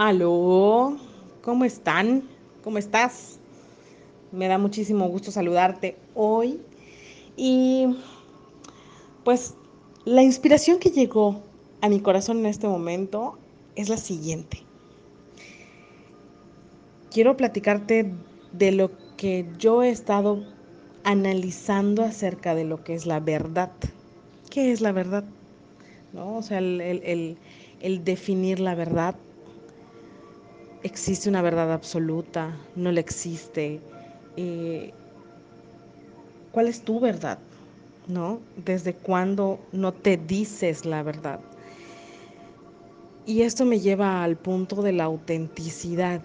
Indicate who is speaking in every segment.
Speaker 1: Aló, ¿cómo están? ¿Cómo estás? Me da muchísimo gusto saludarte hoy. Y pues la inspiración que llegó a mi corazón en este momento es la siguiente. Quiero platicarte de lo que yo he estado analizando acerca de lo que es la verdad. ¿Qué es la verdad? ¿No? O sea, el, el, el definir la verdad existe una verdad absoluta, no la existe. ¿Cuál es tu verdad? ¿No? ¿Desde cuándo no te dices la verdad? Y esto me lleva al punto de la autenticidad,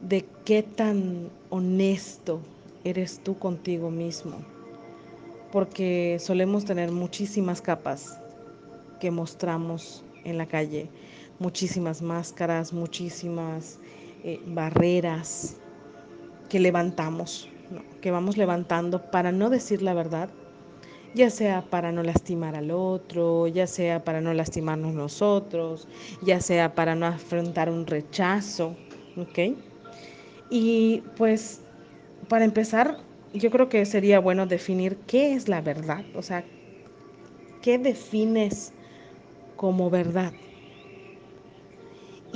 Speaker 1: de qué tan honesto eres tú contigo mismo, porque solemos tener muchísimas capas que mostramos en la calle, muchísimas máscaras, muchísimas eh, barreras que levantamos, que vamos levantando para no decir la verdad, ya sea para no lastimar al otro, ya sea para no lastimarnos nosotros, ya sea para no afrontar un rechazo, ¿ok? Y pues para empezar, yo creo que sería bueno definir qué es la verdad, o sea, qué defines como verdad.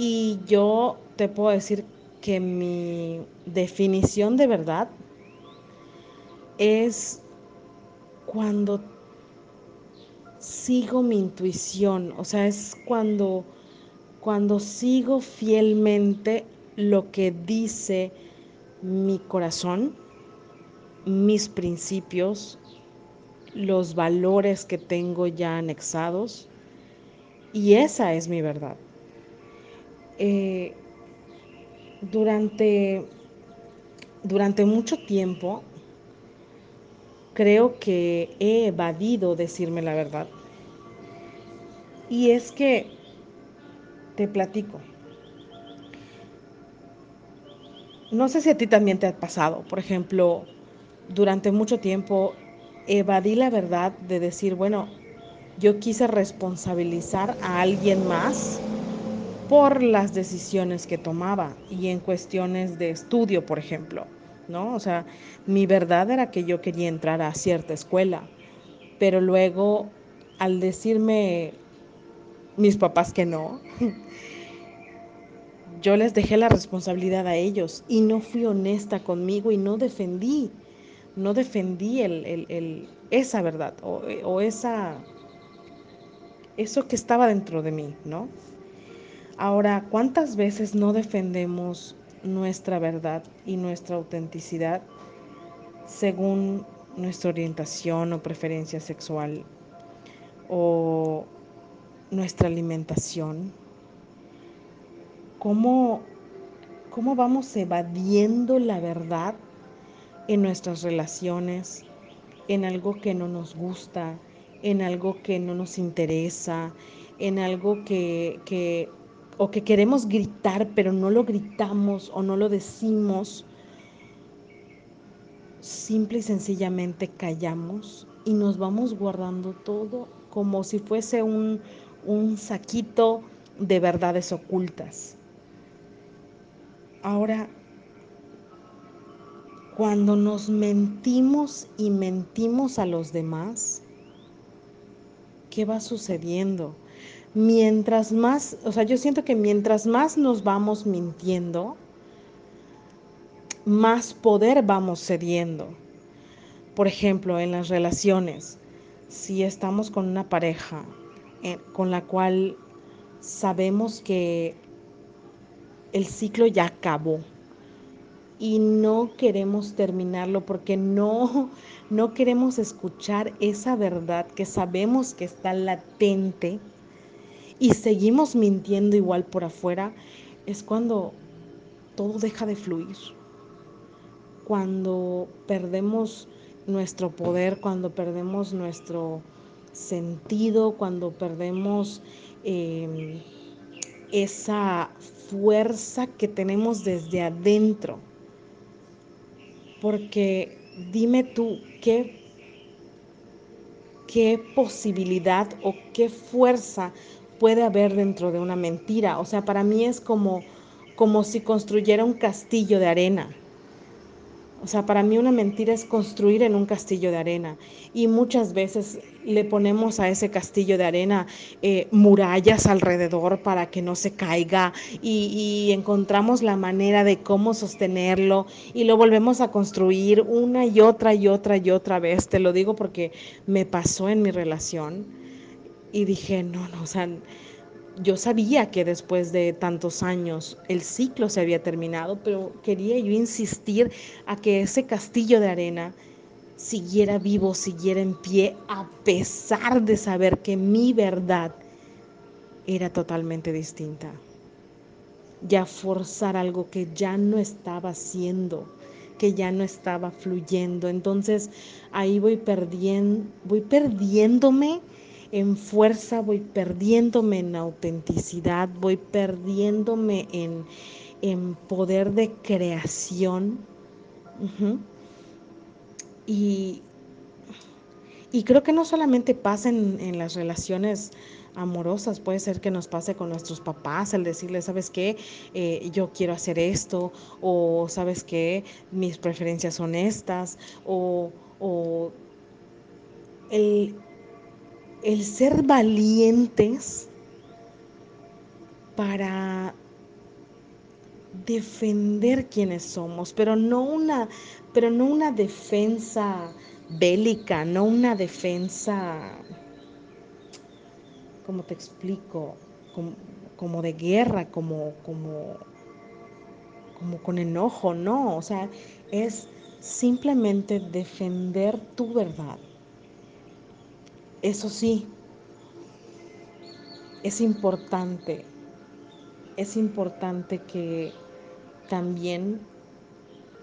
Speaker 1: Y yo te puedo decir que mi definición de verdad es cuando sigo mi intuición, o sea, es cuando, cuando sigo fielmente lo que dice mi corazón, mis principios, los valores que tengo ya anexados, y esa es mi verdad. Eh, durante, durante mucho tiempo creo que he evadido decirme la verdad. Y es que, te platico, no sé si a ti también te ha pasado, por ejemplo, durante mucho tiempo evadí la verdad de decir, bueno, yo quise responsabilizar a alguien más por las decisiones que tomaba y en cuestiones de estudio, por ejemplo, ¿no? O sea, mi verdad era que yo quería entrar a cierta escuela, pero luego al decirme mis papás que no, yo les dejé la responsabilidad a ellos y no fui honesta conmigo y no defendí, no defendí el, el, el, esa verdad o, o esa, eso que estaba dentro de mí, ¿no? Ahora, ¿cuántas veces no defendemos nuestra verdad y nuestra autenticidad según nuestra orientación o preferencia sexual o nuestra alimentación? ¿Cómo, cómo vamos evadiendo la verdad en nuestras relaciones, en algo que no nos gusta, en algo que no nos interesa, en algo que, que o que queremos gritar, pero no lo gritamos o no lo decimos, simple y sencillamente callamos y nos vamos guardando todo como si fuese un, un saquito de verdades ocultas. Ahora, cuando nos mentimos y mentimos a los demás, ¿qué va sucediendo? Mientras más, o sea, yo siento que mientras más nos vamos mintiendo, más poder vamos cediendo. Por ejemplo, en las relaciones, si estamos con una pareja eh, con la cual sabemos que el ciclo ya acabó y no queremos terminarlo porque no no queremos escuchar esa verdad que sabemos que está latente y seguimos mintiendo igual por afuera, es cuando todo deja de fluir. Cuando perdemos nuestro poder, cuando perdemos nuestro sentido, cuando perdemos eh, esa fuerza que tenemos desde adentro. Porque dime tú, ¿qué, qué posibilidad o qué fuerza puede haber dentro de una mentira. O sea, para mí es como, como si construyera un castillo de arena. O sea, para mí una mentira es construir en un castillo de arena. Y muchas veces le ponemos a ese castillo de arena eh, murallas alrededor para que no se caiga y, y, encontramos la manera de cómo sostenerlo y lo volvemos a construir una y otra y otra y otra vez. Te lo digo porque me pasó en mi relación y dije, no, no, o sea yo sabía que después de tantos años el ciclo se había terminado, pero quería yo insistir a que ese castillo de arena siguiera vivo, siguiera en pie, a pesar de saber que mi verdad era totalmente distinta. Ya forzar algo que ya no estaba haciendo, que ya no estaba fluyendo. Entonces ahí voy perdiendo, voy perdiéndome en fuerza, voy perdiéndome en autenticidad, voy perdiéndome en, en poder de creación. Y, y, creo que no solamente pasa en, en, las relaciones amorosas, puede ser que nos pase con nuestros papás, el decirles, ¿sabes qué? Eh, yo quiero hacer esto, o ¿sabes qué? Mis preferencias son estas, o, o el, el ser valientes para defender quienes somos, pero no una, pero no una defensa bélica, no una defensa, como te explico, como, como de guerra, como, como, como con enojo, no, o sea, es simplemente defender tu verdad eso sí, es importante, es importante que también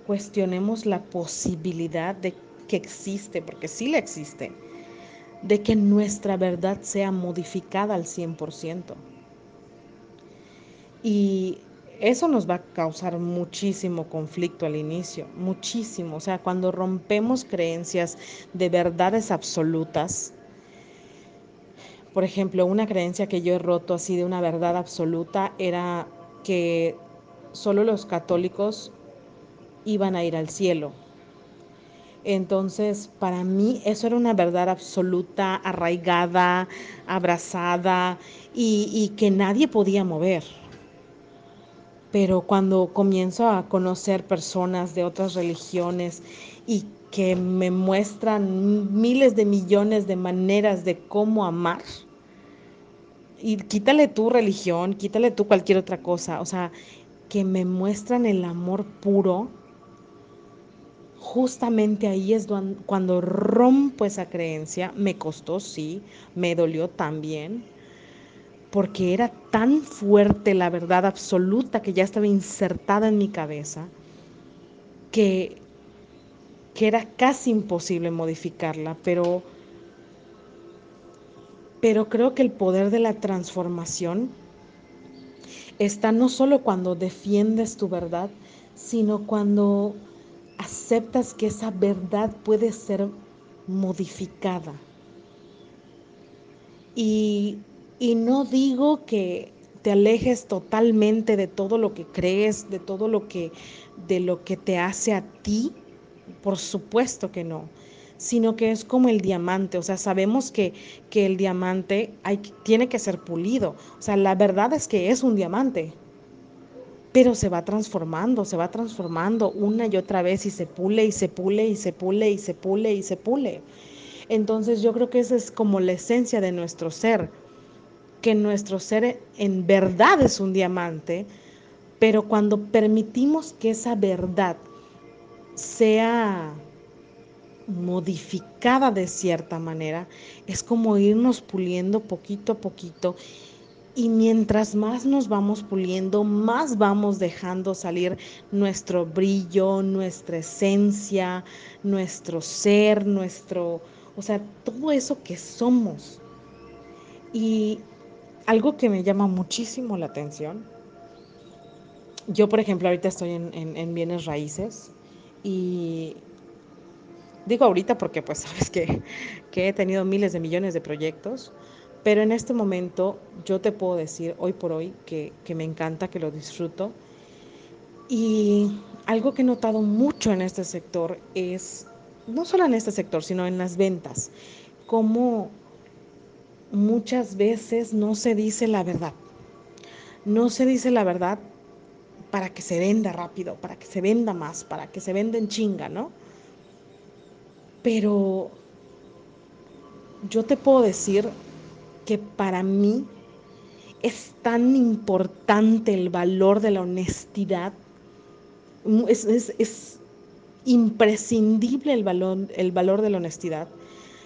Speaker 1: cuestionemos la posibilidad de que existe, porque sí la existe, de que nuestra verdad sea modificada al 100%. Y eso nos va a causar muchísimo conflicto al inicio, muchísimo. O sea, cuando rompemos creencias de verdades absolutas, por ejemplo, una creencia que yo he roto así de una verdad absoluta era que solo los católicos iban a ir al cielo. Entonces, para mí eso era una verdad absoluta, arraigada, abrazada y, que nadie podía mover. Pero cuando comienzo a conocer personas de otras religiones y que me muestran miles de millones de maneras de cómo amar, y quítale tu religión, quítale tú cualquier otra cosa, o sea, que me muestran el amor puro, justamente ahí es cuando rompo esa creencia, me costó, sí, me dolió también, porque era tan fuerte la verdad absoluta que ya estaba insertada en mi cabeza, que, que era casi imposible modificarla, pero pero creo que el poder de la transformación está no solo cuando defiendes tu verdad, sino cuando aceptas que esa verdad puede ser modificada. Y, y, no digo que te alejes totalmente de todo lo que crees, de todo lo que, de lo que te hace a ti, por supuesto que no sino que es como el diamante, o sea, sabemos que, que el diamante hay, tiene que ser pulido, o sea, la verdad es que es un diamante, pero se va transformando, se va transformando una y otra vez y se pule y se pule y se pule y se pule y se pule. Entonces yo creo que esa es como la esencia de nuestro ser, que nuestro ser en verdad es un diamante, pero cuando permitimos que esa verdad sea modificada de cierta manera, es como irnos puliendo poquito a poquito y mientras más nos vamos puliendo, más vamos dejando salir nuestro brillo, nuestra esencia, nuestro ser, nuestro, o sea, todo eso que somos. Y algo que me llama muchísimo la atención, yo por ejemplo ahorita estoy en, en, en bienes raíces y Digo ahorita porque pues sabes que, he tenido miles de millones de proyectos, Pero en este momento yo te puedo decir hoy por hoy que, que me encanta, que lo disfruto. Y algo que he notado mucho en este sector es, no solo en este sector, sino en las ventas, cómo muchas veces no se dice la verdad. No se dice la verdad para que se venda rápido, para que se venda más, para que se venda en chinga, ¿no? Pero yo te puedo decir que para mí es tan importante el valor de la honestidad, es, es, es imprescindible el valor, el valor de la honestidad,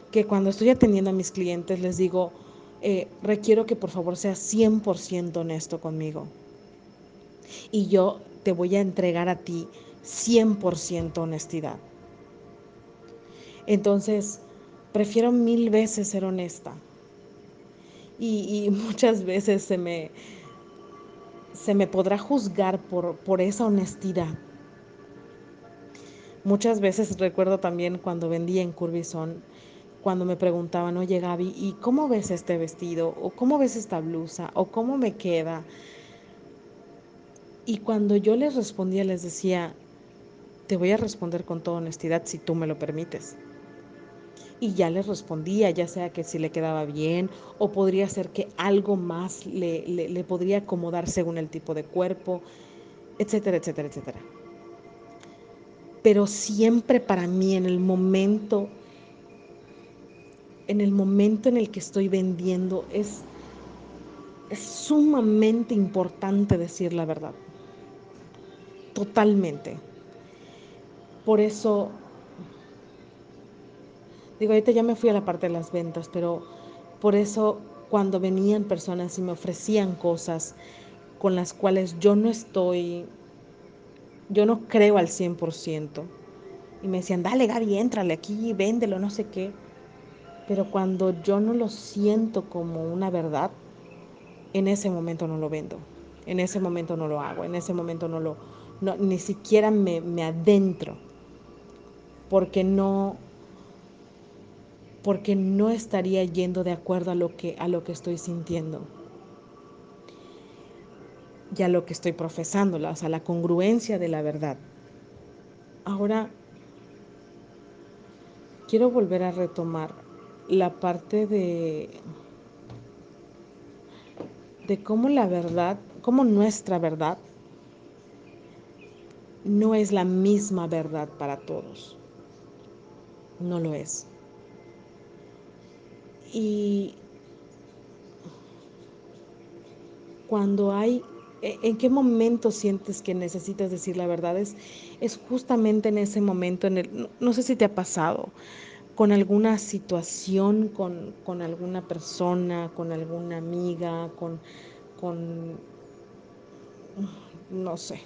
Speaker 1: que cuando estoy atendiendo a mis clientes les digo, eh, requiero que por favor seas 100% honesto conmigo. Y yo te voy a entregar a ti 100% honestidad. Entonces, prefiero mil veces ser honesta. Y, muchas veces se me, se me podrá juzgar por, por esa honestidad. Muchas veces recuerdo también cuando vendía en Curbison, cuando me preguntaban, oye Gaby, ¿y cómo ves este vestido? ¿O cómo ves esta blusa? ¿O cómo me queda? Y cuando yo les respondía, les decía, te voy a responder con toda honestidad si tú me lo permites. Y ya les respondía, ya sea que si le quedaba bien o podría ser que algo más le, le, le podría acomodar según el tipo de cuerpo, etcétera, etcétera, etcétera. Pero siempre para mí en el momento en el momento en el que estoy vendiendo es, es sumamente importante decir la verdad. Totalmente. Por eso, digo, ahorita ya me fui a la parte de las ventas, pero por eso cuando venían personas y me ofrecían cosas con las cuales yo no estoy, yo no creo al 100%, y me decían, dale Gaby, éntrale aquí, véndelo, no sé qué pero cuando yo no lo siento como una verdad, en ese momento no lo vendo, en ese momento no lo hago, en ese momento no lo, no, ni siquiera me, me adentro, porque no, porque no estaría yendo de acuerdo a lo que, a lo que estoy sintiendo y a lo que estoy profesando, o sea, la congruencia de la verdad. Ahora, quiero volver a retomar la parte de, de cómo la verdad, cómo nuestra verdad no es la misma verdad para todos. No lo es. Y cuando hay, ¿en qué momento sientes que necesitas decir la verdad? Es, es justamente en ese momento, en el, no, no sé si te ha pasado, con alguna situación, con, con, alguna persona, con alguna amiga, con, con, no sé,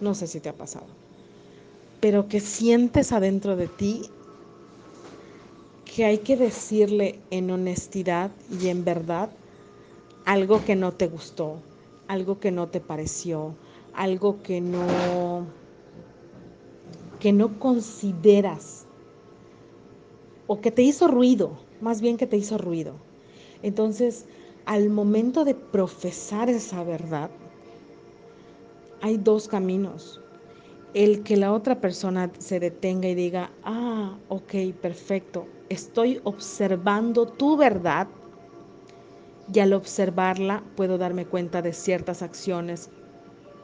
Speaker 1: no sé si te ha pasado, pero que sientes adentro de ti que hay que decirle en honestidad y en verdad algo que no te gustó, algo que no te pareció, algo que no que no consideras o que te hizo ruido, más bien que te hizo ruido. Entonces, al momento de profesar esa verdad, hay dos caminos. El que la otra persona se detenga y diga, ah, ok, perfecto, estoy observando tu verdad y al observarla puedo darme cuenta de ciertas acciones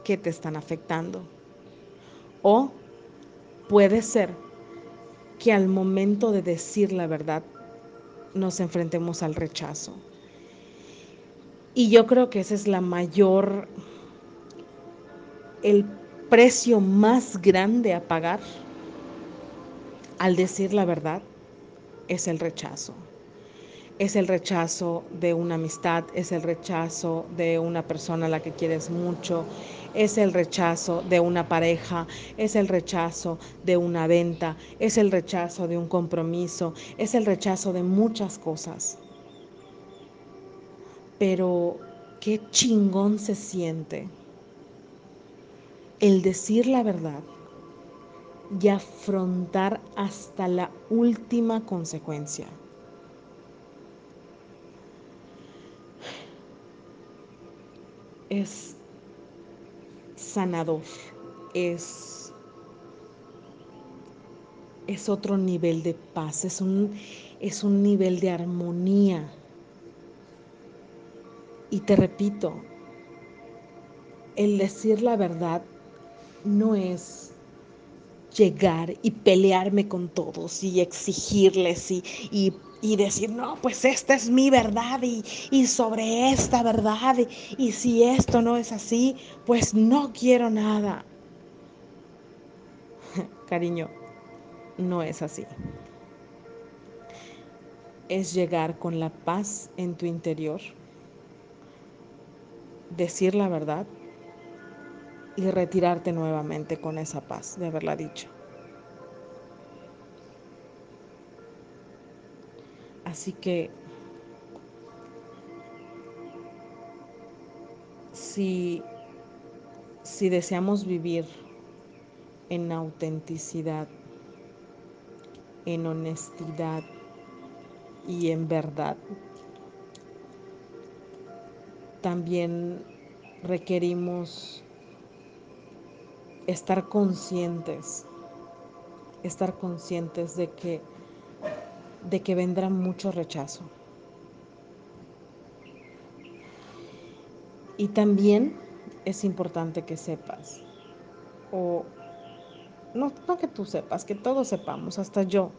Speaker 1: que te están afectando. O puede ser que al momento de decir la verdad nos enfrentemos al rechazo. Y yo creo que ese es la mayor, el precio más grande a pagar al decir la verdad es el rechazo es el rechazo de una amistad, es el rechazo de una persona a la que quieres mucho, es el rechazo de una pareja, es el rechazo de una venta, es el rechazo de un compromiso, es el rechazo de muchas cosas. Pero qué chingón se siente el decir la verdad y afrontar hasta la última consecuencia. es sanador, es, es otro nivel de paz, es un, es un nivel de armonía. Y te repito, el decir la verdad no es llegar y pelearme con todos y exigirles y, y, y decir, no, pues esta es mi verdad y, y sobre esta verdad y, y si esto no es así, pues no quiero nada. Cariño, no es así. Es llegar con la paz en tu interior, decir la verdad y retirarte nuevamente con esa paz de haberla dicho. Así que si, si deseamos vivir en autenticidad, en honestidad y en verdad, también requerimos estar conscientes, estar conscientes de que, de que vendrá mucho rechazo. Y también es importante que sepas, o no, no que tú sepas, que todos sepamos, hasta yo,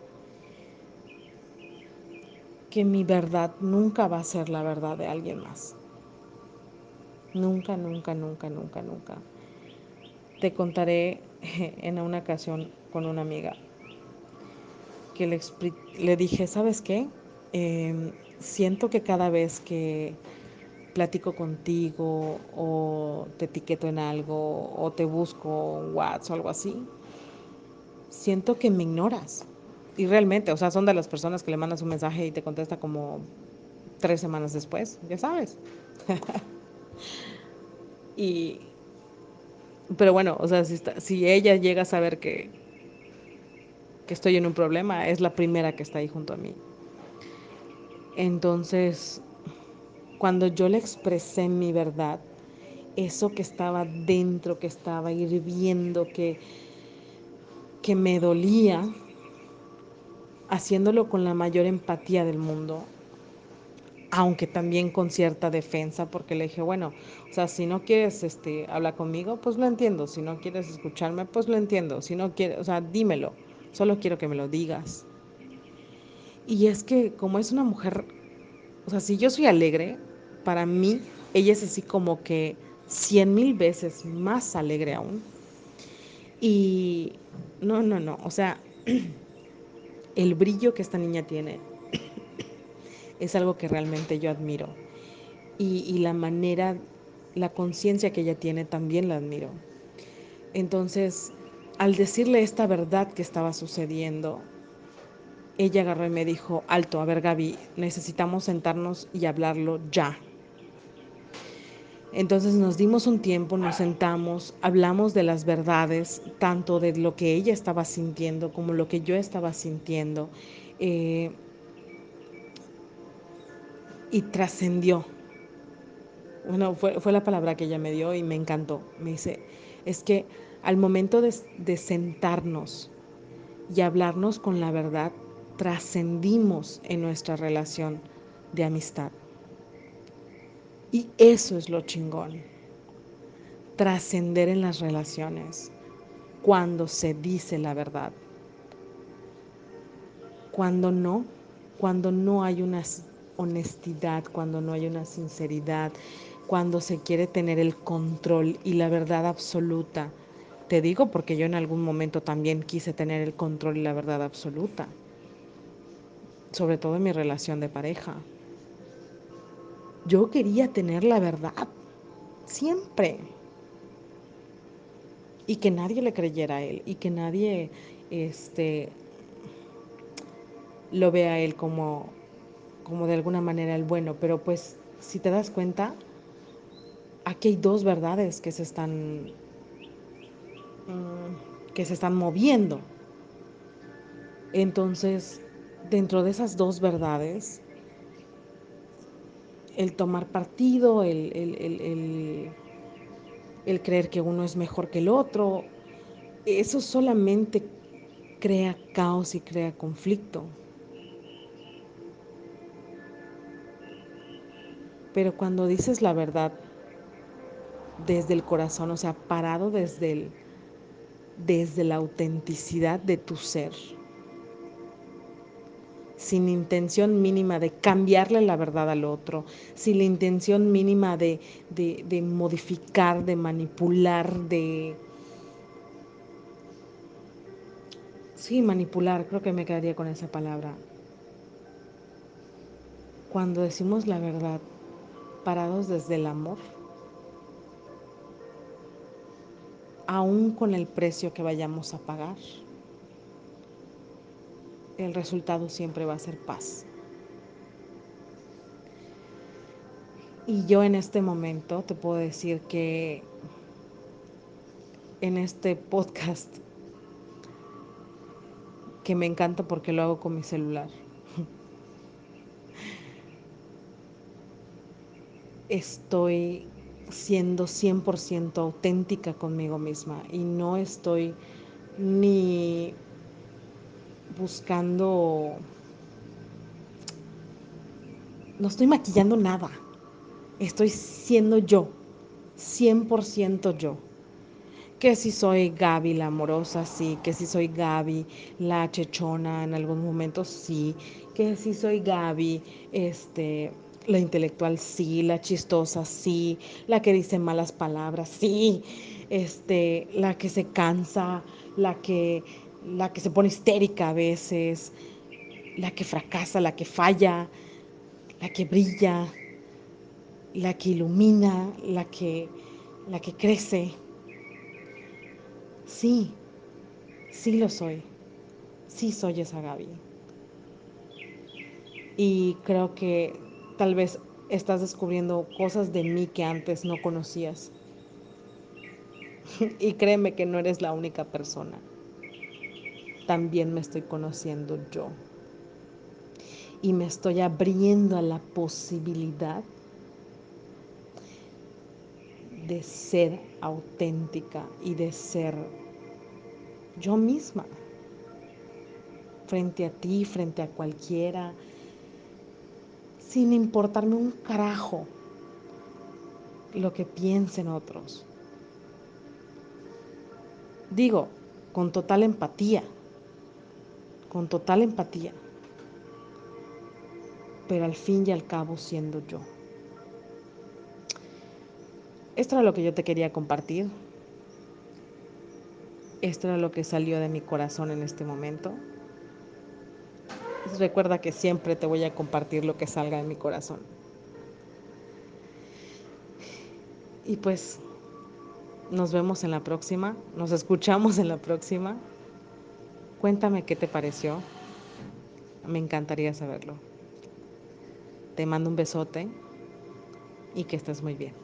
Speaker 1: que mi verdad nunca va a ser la verdad de alguien más. Nunca, nunca, nunca, nunca, nunca. Te contaré en una ocasión con una amiga que le, dije, ¿sabes qué? Eh, siento que cada vez que platico contigo o te etiqueto en algo o te busco en WhatsApp o algo así, siento que me ignoras. Y realmente, o sea, son de las personas que le mandas un mensaje y te contesta como tres semanas después, ya sabes. y, pero bueno, o sea, si, está, si ella llega a saber que, que estoy en un problema, es la primera que está ahí junto a mí. Entonces, cuando yo le expresé mi verdad, eso que estaba dentro, que estaba hirviendo, que, que me dolía, haciéndolo con la mayor empatía del mundo, aunque también con cierta defensa, porque le dije, bueno, o sea, si no quieres este, hablar conmigo, pues lo entiendo, si no quieres escucharme, pues lo entiendo, si no quieres, o sea, dímelo, solo quiero que me lo digas. Y es que como es una mujer, o sea, si yo soy alegre, para mí, ella es así como que cien mil veces más alegre aún. Y no, no, no, o sea, el brillo que esta niña tiene es algo que realmente yo admiro. Y, la manera, la conciencia que ella tiene también la admiro. Entonces, al decirle esta verdad que estaba sucediendo, ella agarró y me dijo, alto, a ver Gaby, necesitamos sentarnos y hablarlo ya. Entonces nos dimos un tiempo, nos sentamos, hablamos de las verdades, tanto de lo que ella estaba sintiendo como lo que yo estaba sintiendo. Eh, y trascendió. Bueno, fue, fue, la palabra que ella me dio y me encantó. Me dice, es que al momento de, de sentarnos y hablarnos con la verdad, trascendimos en nuestra relación de amistad. Y eso es lo chingón. Trascender en las relaciones cuando se dice la verdad. Cuando no, cuando no hay una honestidad, cuando no hay una sinceridad, cuando se quiere tener el control y la verdad absoluta. Te digo porque yo en algún momento también quise tener el control y la verdad absoluta, sobre todo en mi relación de pareja. Yo quería tener la verdad, siempre. Y que nadie le creyera a él y que nadie este, lo vea a él como, como de alguna manera el bueno. Pero pues, si te das cuenta, aquí hay dos verdades que se están, mm, que se están moviendo. Entonces, dentro de esas dos verdades, el tomar partido, el, el, el, el creer que uno es mejor que el otro, eso solamente crea caos y crea conflicto. Pero cuando dices la verdad desde el corazón, o sea, parado desde el, desde la autenticidad de tu ser, sin intención mínima de cambiarle la verdad al otro, sin la intención mínima de, de, de modificar, de manipular, de... Sí, manipular, creo que me quedaría con esa palabra. Cuando decimos la verdad, parados desde el amor, aún con el precio que vayamos a pagar, el resultado siempre va a ser paz. Y yo en este momento te puedo decir que en este podcast, que me encanta porque lo hago con mi celular, estoy siendo 100% auténtica conmigo misma y no estoy ni buscando, no estoy maquillando nada, estoy siendo yo, 100% yo. Que si soy Gaby la amorosa, sí, que si soy Gaby la chechona en algún momento, sí, que si soy Gaby, este, la intelectual, sí, la chistosa, sí, la que dice malas palabras, sí, este, la que se cansa, la que la que se pone histérica a veces, la que fracasa, la que falla, la que brilla, la que ilumina, la que, la que crece. Sí, sí lo soy. Sí soy esa Gaby. Y creo que tal vez estás descubriendo cosas de mí que antes no conocías. y créeme que no eres la única persona también me estoy conociendo yo. Y me estoy abriendo a la posibilidad de ser auténtica y de ser yo misma. Frente a ti, frente a cualquiera, sin importarme un carajo lo que piensen otros. Digo, con total empatía con total empatía, pero al fin y al cabo siendo yo. Esto era lo que yo te quería compartir. Esto era lo que salió de mi corazón en este momento. Recuerda que siempre te voy a compartir lo que salga de mi corazón. Y pues nos vemos en la próxima, nos escuchamos en la próxima. Cuéntame qué te pareció. Me encantaría saberlo. Te mando un besote y que estés muy bien.